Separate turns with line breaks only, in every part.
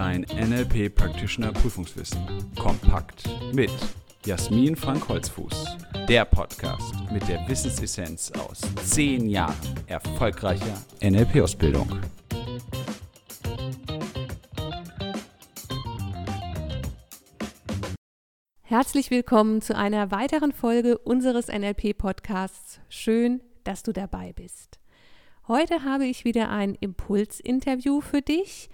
Dein NLP Practitioner Prüfungswissen. Kompakt mit Jasmin Frank Holzfuß. Der Podcast mit der Wissensessenz aus zehn Jahren erfolgreicher NLP-Ausbildung.
Herzlich willkommen zu einer weiteren Folge unseres NLP-Podcasts. Schön, dass du dabei bist. Heute habe ich wieder ein Impulsinterview für dich,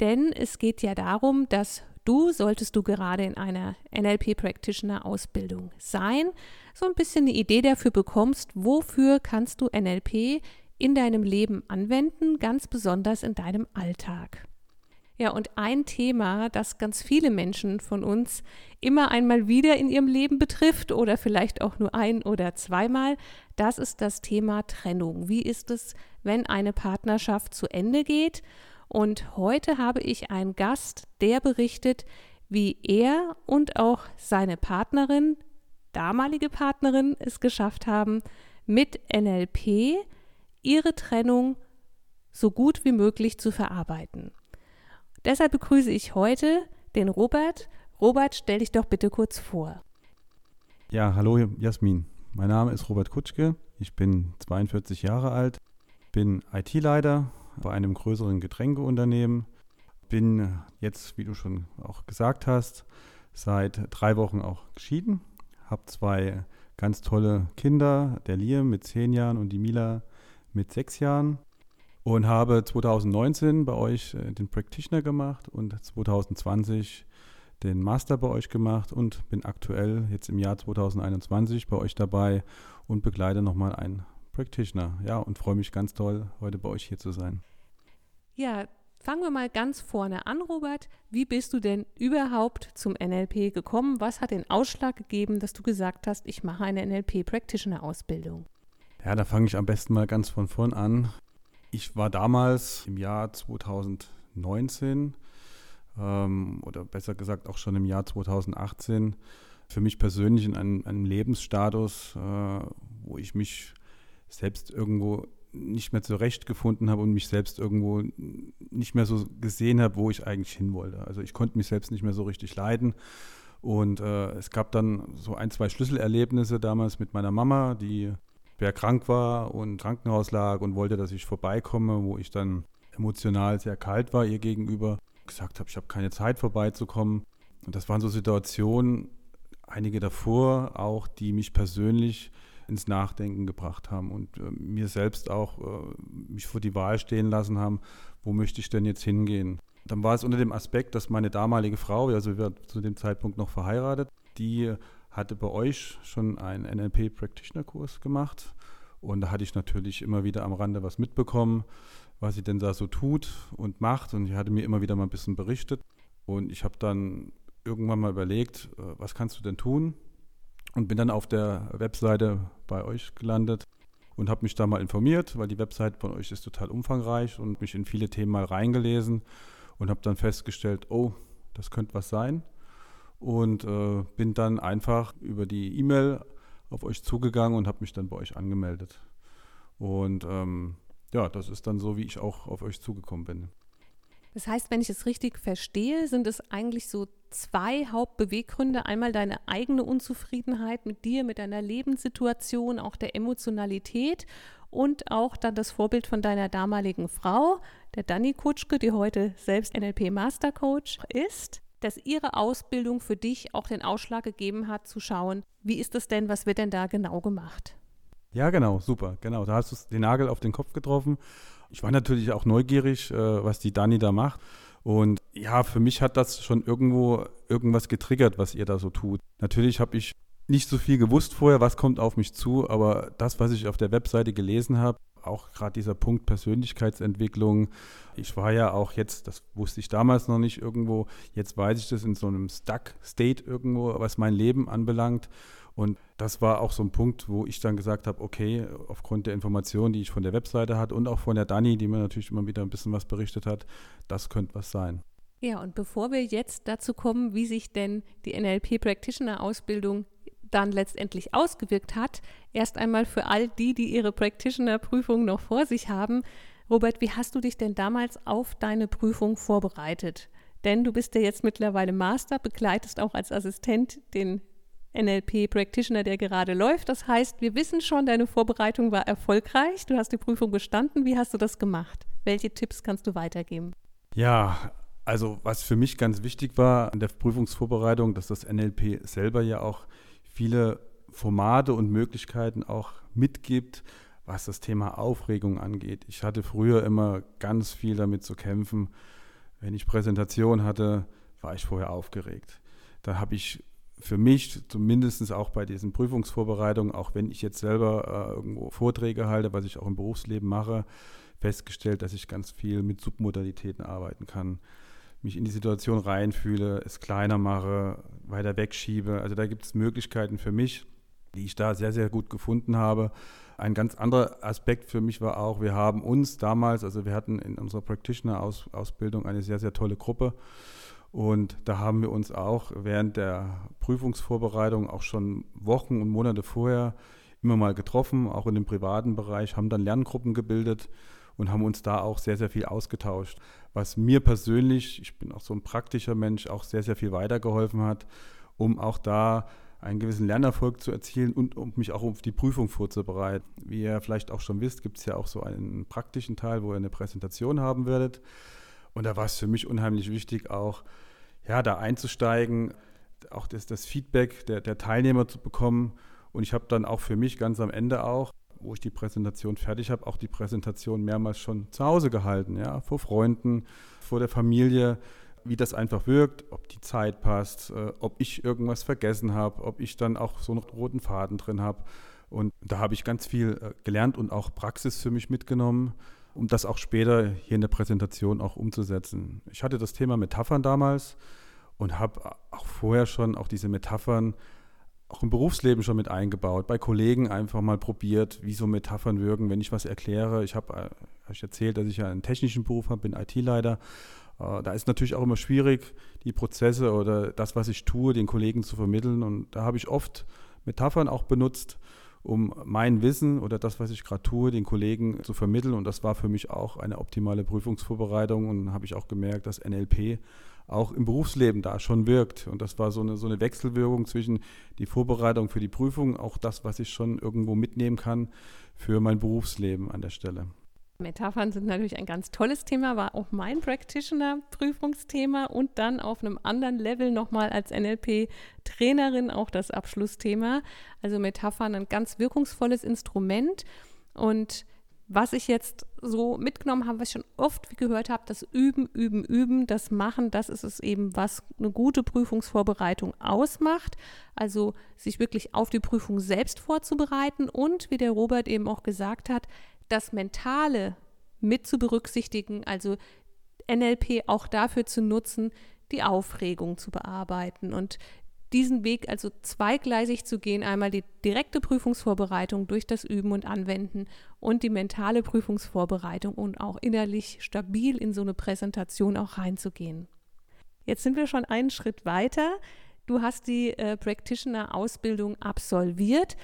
denn es geht ja darum, dass du, solltest du gerade in einer NLP-Practitioner-Ausbildung sein, so ein bisschen eine Idee dafür bekommst, wofür kannst du NLP in deinem Leben anwenden, ganz besonders in deinem Alltag. Ja, und ein Thema, das ganz viele Menschen von uns immer einmal wieder in ihrem Leben betrifft oder vielleicht auch nur ein oder zweimal, das ist das Thema Trennung. Wie ist es, wenn eine Partnerschaft zu Ende geht? Und heute habe ich einen Gast, der berichtet, wie er und auch seine Partnerin, damalige Partnerin, es geschafft haben, mit NLP ihre Trennung so gut wie möglich zu verarbeiten. Deshalb begrüße ich heute den Robert. Robert, stell dich doch bitte kurz vor.
Ja, hallo Jasmin. Mein Name ist Robert Kutschke. Ich bin 42 Jahre alt, bin IT-Leiter bei einem größeren Getränkeunternehmen, bin jetzt, wie du schon auch gesagt hast, seit drei Wochen auch geschieden, habe zwei ganz tolle Kinder, der Liam mit zehn Jahren und die Mila mit sechs Jahren und habe 2019 bei euch äh, den Practitioner gemacht und 2020 den Master bei euch gemacht und bin aktuell jetzt im Jahr 2021 bei euch dabei und begleite nochmal einen Practitioner. Ja, und freue mich ganz toll, heute bei euch hier zu sein.
Ja, fangen wir mal ganz vorne an, Robert. Wie bist du denn überhaupt zum NLP gekommen? Was hat den Ausschlag gegeben, dass du gesagt hast, ich mache eine NLP-Practitioner-Ausbildung?
Ja, da fange ich am besten mal ganz von vorn an. Ich war damals im Jahr 2019 ähm, oder besser gesagt auch schon im Jahr 2018 für mich persönlich in einem, einem Lebensstatus, äh, wo ich mich selbst irgendwo nicht mehr zurechtgefunden habe und mich selbst irgendwo nicht mehr so gesehen habe, wo ich eigentlich hin wollte. Also ich konnte mich selbst nicht mehr so richtig leiden. Und äh, es gab dann so ein, zwei Schlüsselerlebnisse damals mit meiner Mama, die wer krank war und im Krankenhaus lag und wollte, dass ich vorbeikomme, wo ich dann emotional sehr kalt war ihr gegenüber, gesagt habe, ich habe keine Zeit vorbeizukommen. Und das waren so Situationen, einige davor auch, die mich persönlich ins Nachdenken gebracht haben und äh, mir selbst auch äh, mich vor die Wahl stehen lassen haben, wo möchte ich denn jetzt hingehen. Dann war es unter dem Aspekt, dass meine damalige Frau, also wir zu dem Zeitpunkt noch verheiratet, die hatte bei euch schon einen NLP-Practitioner-Kurs gemacht. Und da hatte ich natürlich immer wieder am Rande was mitbekommen, was sie denn da so tut und macht. Und sie hatte mir immer wieder mal ein bisschen berichtet. Und ich habe dann irgendwann mal überlegt, äh, was kannst du denn tun? Und bin dann auf der Webseite bei euch gelandet und habe mich da mal informiert, weil die Webseite von euch ist total umfangreich und mich in viele Themen mal reingelesen und habe dann festgestellt, oh, das könnte was sein und äh, bin dann einfach über die E-Mail auf euch zugegangen und habe mich dann bei euch angemeldet. Und ähm, ja, das ist dann so, wie ich auch auf euch zugekommen bin.
Das heißt, wenn ich es richtig verstehe, sind es eigentlich so zwei Hauptbeweggründe. Einmal deine eigene Unzufriedenheit mit dir, mit deiner Lebenssituation, auch der Emotionalität und auch dann das Vorbild von deiner damaligen Frau, der Dani Kutschke, die heute selbst NLP Master Coach ist dass Ihre Ausbildung für dich auch den Ausschlag gegeben hat, zu schauen, wie ist das denn, was wird denn da genau gemacht?
Ja, genau, super, genau. Da hast du den Nagel auf den Kopf getroffen. Ich war natürlich auch neugierig, äh, was die Dani da macht. Und ja, für mich hat das schon irgendwo irgendwas getriggert, was ihr da so tut. Natürlich habe ich nicht so viel gewusst vorher, was kommt auf mich zu, aber das, was ich auf der Webseite gelesen habe, auch gerade dieser Punkt Persönlichkeitsentwicklung. Ich war ja auch jetzt, das wusste ich damals noch nicht irgendwo, jetzt weiß ich das in so einem Stuck-State irgendwo, was mein Leben anbelangt. Und das war auch so ein Punkt, wo ich dann gesagt habe, okay, aufgrund der Informationen, die ich von der Webseite hatte und auch von der Dani, die mir natürlich immer wieder ein bisschen was berichtet hat, das könnte was sein.
Ja, und bevor wir jetzt dazu kommen, wie sich denn die NLP Practitioner Ausbildung dann letztendlich ausgewirkt hat. Erst einmal für all die, die ihre Practitioner-Prüfung noch vor sich haben. Robert, wie hast du dich denn damals auf deine Prüfung vorbereitet? denn du bist ja jetzt mittlerweile Master, begleitest auch als Assistent den NLP Practitioner, der gerade läuft. Das heißt, wir wissen schon, deine Vorbereitung war erfolgreich. Du hast die Prüfung bestanden. Wie hast du das gemacht? Welche Tipps kannst du weitergeben?
Ja, also was für mich ganz wichtig war an der Prüfungsvorbereitung, dass das NLP selber ja auch viele Formate und Möglichkeiten auch mitgibt, was das Thema Aufregung angeht. Ich hatte früher immer ganz viel damit zu kämpfen. Wenn ich Präsentation hatte, war ich vorher aufgeregt. Da habe ich für mich, zumindest auch bei diesen Prüfungsvorbereitungen, auch wenn ich jetzt selber äh, irgendwo Vorträge halte, was ich auch im Berufsleben mache, festgestellt, dass ich ganz viel mit Submodalitäten arbeiten kann. Mich in die Situation reinfühle, es kleiner mache, weiter wegschiebe. Also da gibt es Möglichkeiten für mich, die ich da sehr, sehr gut gefunden habe. Ein ganz anderer Aspekt für mich war auch, wir haben uns damals, also wir hatten in unserer Practitioner-Ausbildung eine sehr, sehr tolle Gruppe. Und da haben wir uns auch während der Prüfungsvorbereitung auch schon Wochen und Monate vorher immer mal getroffen, auch in dem privaten Bereich, haben dann Lerngruppen gebildet und haben uns da auch sehr, sehr viel ausgetauscht. Was mir persönlich, ich bin auch so ein praktischer Mensch, auch sehr, sehr viel weitergeholfen hat, um auch da einen gewissen Lernerfolg zu erzielen und um mich auch auf die Prüfung vorzubereiten. Wie ihr vielleicht auch schon wisst, gibt es ja auch so einen praktischen Teil, wo ihr eine Präsentation haben werdet. Und da war es für mich unheimlich wichtig, auch ja, da einzusteigen, auch das, das Feedback der, der Teilnehmer zu bekommen. Und ich habe dann auch für mich ganz am Ende auch, wo ich die Präsentation fertig habe, auch die Präsentation mehrmals schon zu Hause gehalten, ja, vor Freunden, vor der Familie, wie das einfach wirkt, ob die Zeit passt, äh, ob ich irgendwas vergessen habe, ob ich dann auch so einen roten Faden drin habe. Und da habe ich ganz viel äh, gelernt und auch Praxis für mich mitgenommen um das auch später hier in der Präsentation auch umzusetzen. Ich hatte das Thema Metaphern damals und habe auch vorher schon auch diese Metaphern auch im Berufsleben schon mit eingebaut, bei Kollegen einfach mal probiert, wie so Metaphern wirken, wenn ich was erkläre. Ich habe hab ich erzählt, dass ich ja einen technischen Beruf habe, bin IT-Leiter. Äh, da ist natürlich auch immer schwierig, die Prozesse oder das, was ich tue, den Kollegen zu vermitteln. Und da habe ich oft Metaphern auch benutzt, um mein Wissen oder das, was ich gerade tue, den Kollegen zu vermitteln. Und das war für mich auch eine optimale Prüfungsvorbereitung. Und habe ich auch gemerkt, dass NLP auch im Berufsleben da schon wirkt. Und das war so eine, so eine Wechselwirkung zwischen die Vorbereitung für die Prüfung, auch das, was ich schon irgendwo mitnehmen kann für mein Berufsleben an der Stelle.
Metaphern sind natürlich ein ganz tolles Thema, war auch mein Practitioner-Prüfungsthema und dann auf einem anderen Level nochmal als NLP-Trainerin auch das Abschlussthema. Also Metaphern ein ganz wirkungsvolles Instrument und was ich jetzt so mitgenommen habe, was ich schon oft gehört habe, das Üben, Üben, Üben, das Machen, das ist es eben, was eine gute Prüfungsvorbereitung ausmacht. Also sich wirklich auf die Prüfung selbst vorzubereiten und, wie der Robert eben auch gesagt hat, das Mentale mit zu berücksichtigen, also NLP auch dafür zu nutzen, die Aufregung zu bearbeiten und diesen Weg also zweigleisig zu gehen, einmal die direkte Prüfungsvorbereitung durch das Üben und Anwenden und die mentale Prüfungsvorbereitung und auch innerlich stabil in so eine Präsentation auch reinzugehen. Jetzt sind wir schon einen Schritt weiter. Du hast die äh, Practitioner-Ausbildung absolviert.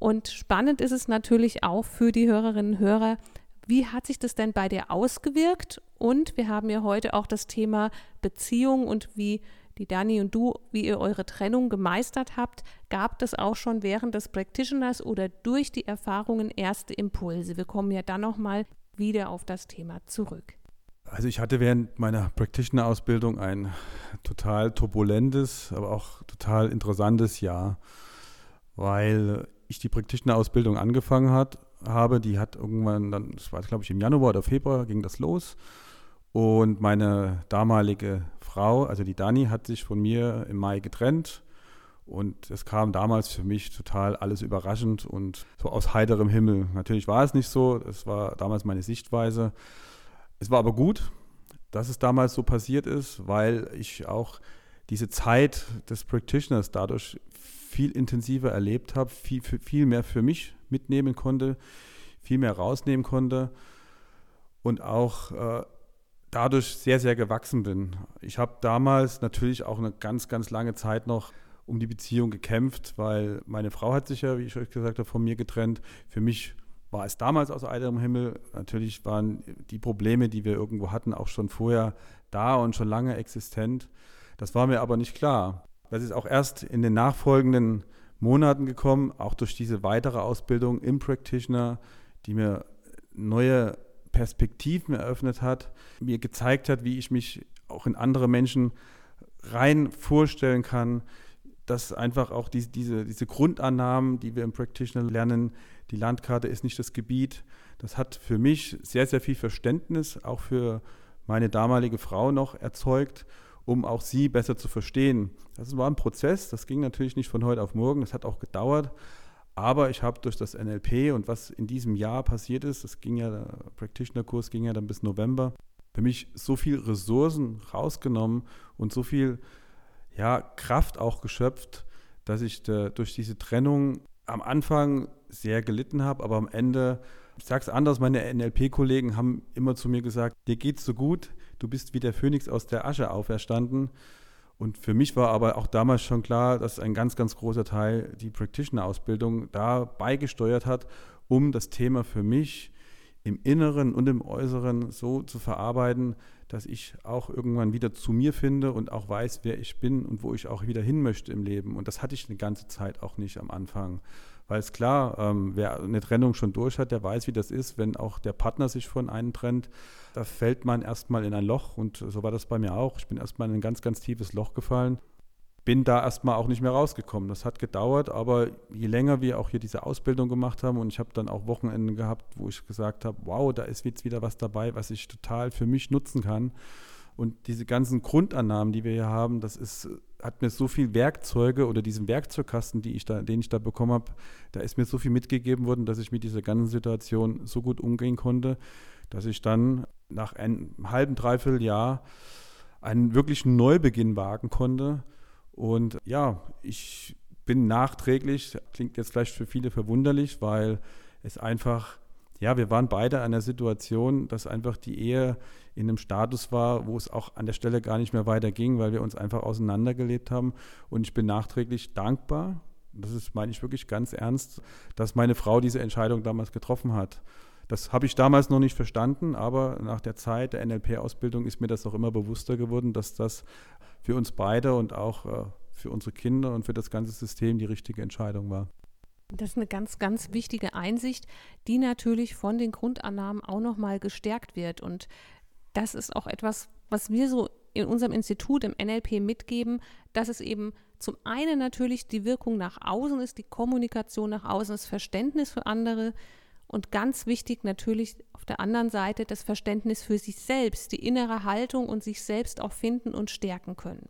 Und spannend ist es natürlich auch für die Hörerinnen und Hörer, wie hat sich das denn bei dir ausgewirkt? Und wir haben ja heute auch das Thema Beziehung und wie die Dani und du, wie ihr eure Trennung gemeistert habt. Gab das auch schon während des Practitioners oder durch die Erfahrungen erste Impulse? Wir kommen ja dann nochmal wieder auf das Thema zurück.
Also ich hatte während meiner Practitioner-Ausbildung ein total turbulentes, aber auch total interessantes Jahr, weil ich die Practitioner-Ausbildung angefangen hat, habe, die hat irgendwann dann, das war glaube ich im Januar oder Februar, ging das los. Und meine damalige Frau, also die Dani, hat sich von mir im Mai getrennt. Und es kam damals für mich total alles überraschend und so aus heiterem Himmel. Natürlich war es nicht so, das war damals meine Sichtweise. Es war aber gut, dass es damals so passiert ist, weil ich auch diese Zeit des Practitioners dadurch viel intensiver erlebt habe, viel, viel mehr für mich mitnehmen konnte, viel mehr rausnehmen konnte und auch äh, dadurch sehr, sehr gewachsen bin. Ich habe damals natürlich auch eine ganz, ganz lange Zeit noch um die Beziehung gekämpft, weil meine Frau hat sich ja, wie ich euch gesagt habe, von mir getrennt. Für mich war es damals aus heiterem Himmel. Natürlich waren die Probleme, die wir irgendwo hatten, auch schon vorher da und schon lange existent. Das war mir aber nicht klar. Das ist auch erst in den nachfolgenden Monaten gekommen, auch durch diese weitere Ausbildung im Practitioner, die mir neue Perspektiven eröffnet hat, mir gezeigt hat, wie ich mich auch in andere Menschen rein vorstellen kann, dass einfach auch die, diese, diese Grundannahmen, die wir im Practitioner lernen, die Landkarte ist nicht das Gebiet, das hat für mich sehr, sehr viel Verständnis, auch für meine damalige Frau noch erzeugt, um auch sie besser zu verstehen. Das war ein Prozess, das ging natürlich nicht von heute auf morgen, das hat auch gedauert, aber ich habe durch das NLP und was in diesem Jahr passiert ist, das ging ja, der Practitioner-Kurs ging ja dann bis November, für mich so viel Ressourcen rausgenommen und so viel ja, Kraft auch geschöpft, dass ich da, durch diese Trennung am Anfang sehr gelitten habe, aber am Ende, ich sage es anders, meine NLP-Kollegen haben immer zu mir gesagt, dir geht's so gut, du bist wie der Phönix aus der Asche auferstanden. Und für mich war aber auch damals schon klar, dass ein ganz, ganz großer Teil die Practitioner-Ausbildung da beigesteuert hat, um das Thema für mich im Inneren und im Äußeren so zu verarbeiten, dass ich auch irgendwann wieder zu mir finde und auch weiß, wer ich bin und wo ich auch wieder hin möchte im Leben. Und das hatte ich eine ganze Zeit auch nicht am Anfang. Weil es klar, ähm, wer eine Trennung schon durch hat, der weiß, wie das ist, wenn auch der Partner sich von einem trennt. Da fällt man erstmal in ein Loch und so war das bei mir auch. Ich bin erstmal in ein ganz, ganz tiefes Loch gefallen. Bin da erstmal auch nicht mehr rausgekommen. Das hat gedauert, aber je länger wir auch hier diese Ausbildung gemacht haben und ich habe dann auch Wochenenden gehabt, wo ich gesagt habe, wow, da ist jetzt wieder was dabei, was ich total für mich nutzen kann. Und diese ganzen Grundannahmen, die wir hier haben, das ist, hat mir so viel Werkzeuge oder diesen Werkzeugkasten, die ich da, den ich da bekommen habe, da ist mir so viel mitgegeben worden, dass ich mit dieser ganzen Situation so gut umgehen konnte, dass ich dann nach einem halben, dreiviertel Jahr einen wirklichen Neubeginn wagen konnte. Und ja, ich bin nachträglich, klingt jetzt vielleicht für viele verwunderlich, weil es einfach ja, wir waren beide an der Situation, dass einfach die Ehe in einem Status war, wo es auch an der Stelle gar nicht mehr weiterging, weil wir uns einfach auseinandergelebt haben. Und ich bin nachträglich dankbar, das ist, meine ich wirklich ganz ernst, dass meine Frau diese Entscheidung damals getroffen hat. Das habe ich damals noch nicht verstanden, aber nach der Zeit der NLP-Ausbildung ist mir das auch immer bewusster geworden, dass das für uns beide und auch äh, für unsere Kinder und für das ganze System die richtige Entscheidung war.
Das ist eine ganz, ganz wichtige Einsicht, die natürlich von den Grundannahmen auch nochmal gestärkt wird. Und das ist auch etwas, was wir so in unserem Institut im NLP mitgeben, dass es eben zum einen natürlich die Wirkung nach außen ist, die Kommunikation nach außen, das Verständnis für andere und ganz wichtig natürlich auf der anderen Seite das Verständnis für sich selbst, die innere Haltung und sich selbst auch finden und stärken können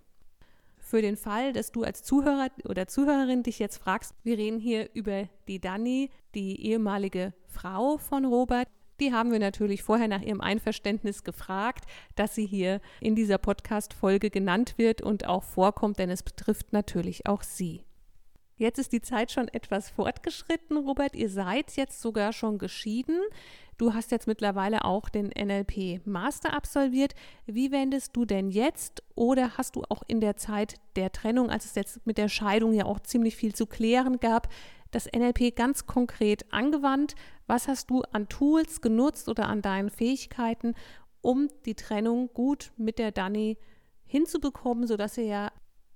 für den Fall, dass du als Zuhörer oder Zuhörerin dich jetzt fragst, wir reden hier über die Dani, die ehemalige Frau von Robert. Die haben wir natürlich vorher nach ihrem Einverständnis gefragt, dass sie hier in dieser Podcast-Folge genannt wird und auch vorkommt, denn es betrifft natürlich auch sie. Jetzt ist die Zeit schon etwas fortgeschritten, Robert. Ihr seid jetzt sogar schon geschieden. Du hast jetzt mittlerweile auch den NLP Master absolviert. Wie wendest du denn jetzt oder hast du auch in der Zeit der Trennung, als es jetzt mit der Scheidung ja auch ziemlich viel zu klären gab, das NLP ganz konkret angewandt? Was hast du an Tools genutzt oder an deinen Fähigkeiten, um die Trennung gut mit der Dani hinzubekommen, sodass ihr ja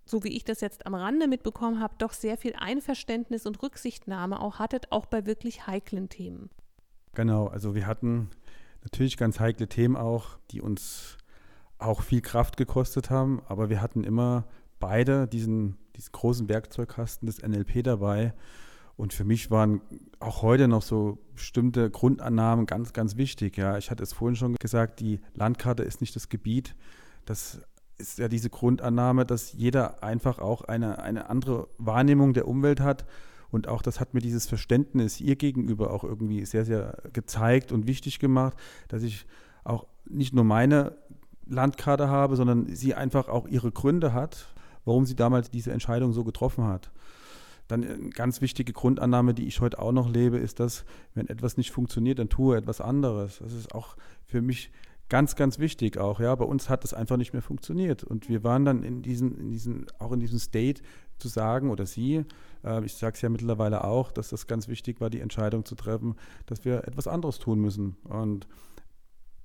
so wie ich das jetzt am Rande mitbekommen habe, doch sehr viel Einverständnis und Rücksichtnahme auch hattet, auch bei wirklich heiklen Themen.
Genau, also wir hatten natürlich ganz heikle Themen auch, die uns auch viel Kraft gekostet haben, aber wir hatten immer beide diesen, diesen großen Werkzeugkasten des NLP dabei. Und für mich waren auch heute noch so bestimmte Grundannahmen ganz, ganz wichtig. Ja, ich hatte es vorhin schon gesagt, die Landkarte ist nicht das Gebiet. Das ist ja diese Grundannahme, dass jeder einfach auch eine, eine andere Wahrnehmung der Umwelt hat und auch das hat mir dieses Verständnis ihr gegenüber auch irgendwie sehr, sehr gezeigt und wichtig gemacht, dass ich auch nicht nur meine Landkarte habe, sondern sie einfach auch ihre Gründe hat, warum sie damals diese Entscheidung so getroffen hat. Dann eine ganz wichtige Grundannahme, die ich heute auch noch lebe, ist, dass wenn etwas nicht funktioniert, dann tue etwas anderes. Das ist auch für mich ganz, ganz wichtig auch. Ja, bei uns hat es einfach nicht mehr funktioniert. Und wir waren dann in diesen, in diesen, auch in diesem State zu sagen, oder Sie, äh, ich sage es ja mittlerweile auch, dass das ganz wichtig war, die Entscheidung zu treffen, dass wir etwas anderes tun müssen. Und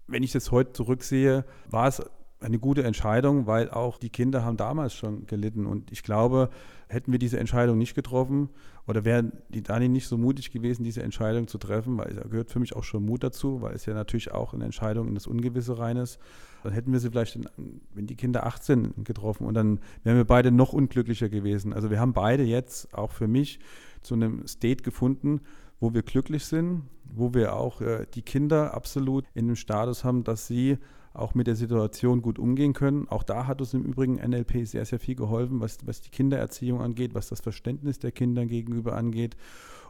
wenn ich das heute zurücksehe, war es eine gute Entscheidung, weil auch die Kinder haben damals schon gelitten. Und ich glaube, hätten wir diese Entscheidung nicht getroffen oder wären die Dani nicht so mutig gewesen, diese Entscheidung zu treffen, weil da gehört für mich auch schon Mut dazu, weil es ja natürlich auch eine Entscheidung in das Ungewisse rein ist, dann hätten wir sie vielleicht, in, wenn die Kinder 18 getroffen und dann wären wir beide noch unglücklicher gewesen. Also wir haben beide jetzt auch für mich zu einem State gefunden, wo wir glücklich sind, wo wir auch äh, die Kinder absolut in dem Status haben, dass sie auch mit der Situation gut umgehen können. Auch da hat uns im Übrigen NLP sehr, sehr viel geholfen, was, was die Kindererziehung angeht, was das Verständnis der Kinder gegenüber angeht,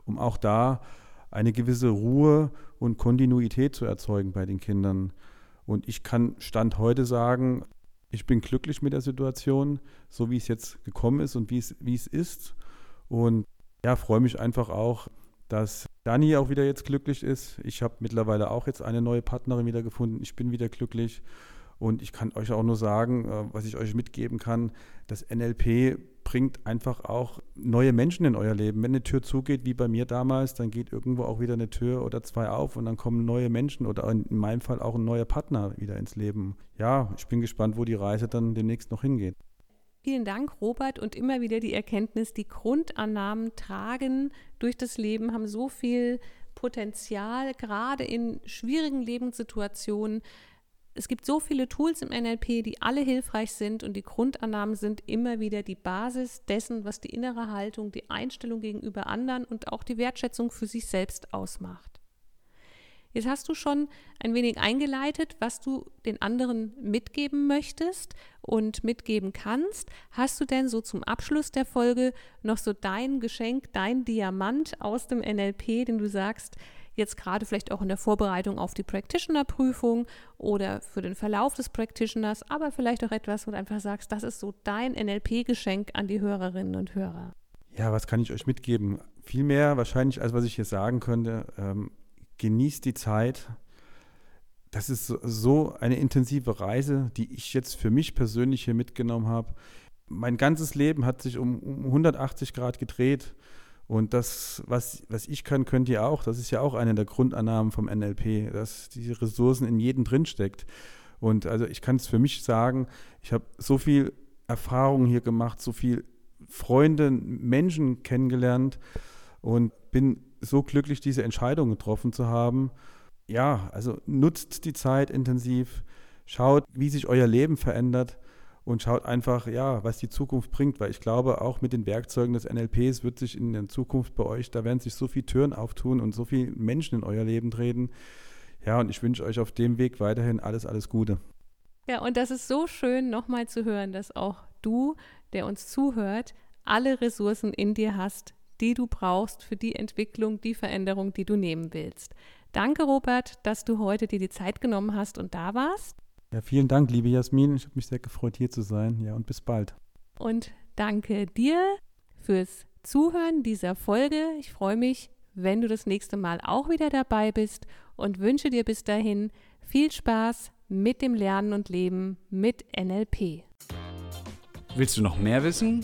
um auch da eine gewisse Ruhe und Kontinuität zu erzeugen bei den Kindern. Und ich kann Stand heute sagen, ich bin glücklich mit der Situation, so wie es jetzt gekommen ist und wie es, wie es ist. Und ja, freue mich einfach auch, dass Dani auch wieder jetzt glücklich ist. Ich habe mittlerweile auch jetzt eine neue Partnerin wieder gefunden. Ich bin wieder glücklich. Und ich kann euch auch nur sagen, äh, was ich euch mitgeben kann, das NLP bringt einfach auch neue Menschen in euer Leben. Wenn eine Tür zugeht, wie bei mir damals, dann geht irgendwo auch wieder eine Tür oder zwei auf und dann kommen neue Menschen oder in meinem Fall auch ein neuer Partner wieder ins Leben. Ja, ich bin gespannt, wo die Reise dann demnächst noch hingeht.
Vielen Dank, Robert. Und immer wieder die Erkenntnis, die Grundannahmen tragen durch das Leben, haben so viel Potenzial, gerade in schwierigen Lebenssituationen. Es gibt so viele Tools im NLP, die alle hilfreich sind und die Grundannahmen sind immer wieder die Basis dessen, was die innere Haltung, die Einstellung gegenüber anderen und auch die Wertschätzung für sich selbst ausmacht. Jetzt hast du schon ein wenig eingeleitet, was du den anderen mitgeben möchtest und mitgeben kannst. Hast du denn so zum Abschluss der Folge noch so dein Geschenk, dein Diamant aus dem NLP, den du sagst, jetzt gerade vielleicht auch in der Vorbereitung auf die Practitioner-Prüfung oder für den Verlauf des Practitioners, aber vielleicht auch etwas, wo du einfach sagst, das ist so dein NLP-Geschenk an die Hörerinnen und Hörer.
Ja, was kann ich euch mitgeben? Viel mehr wahrscheinlich, als was ich hier sagen könnte. Ähm, genießt die Zeit. Das ist so eine intensive Reise, die ich jetzt für mich persönlich hier mitgenommen habe. Mein ganzes Leben hat sich um, um 180 Grad gedreht. Und das, was, was ich kann, könnt ihr auch. Das ist ja auch eine der Grundannahmen vom NLP, dass diese Ressourcen in jedem drinsteckt. Und also ich kann es für mich sagen, ich habe so viel Erfahrung hier gemacht, so viel Freunde, Menschen kennengelernt und bin so glücklich, diese Entscheidung getroffen zu haben. Ja, also nutzt die Zeit intensiv, schaut, wie sich euer Leben verändert und schaut einfach, ja, was die Zukunft bringt, weil ich glaube, auch mit den Werkzeugen des NLPs wird sich in der Zukunft bei euch, da werden sich so viele Türen auftun und so viele Menschen in euer Leben treten. Ja, und ich wünsche euch auf dem Weg weiterhin alles, alles Gute.
Ja, und das ist so schön, nochmal zu hören, dass auch du, der uns zuhört, alle Ressourcen in dir hast, die du brauchst für die Entwicklung, die Veränderung, die du nehmen willst. Danke, Robert, dass du heute dir die Zeit genommen hast und da warst.
Ja, vielen Dank, liebe Jasmin. Ich habe mich sehr gefreut, hier zu sein. Ja, und bis bald.
Und danke dir fürs Zuhören dieser Folge. Ich freue mich, wenn du das nächste Mal auch wieder dabei bist und wünsche dir bis dahin viel Spaß mit dem Lernen und Leben mit NLP.
Willst du noch mehr wissen?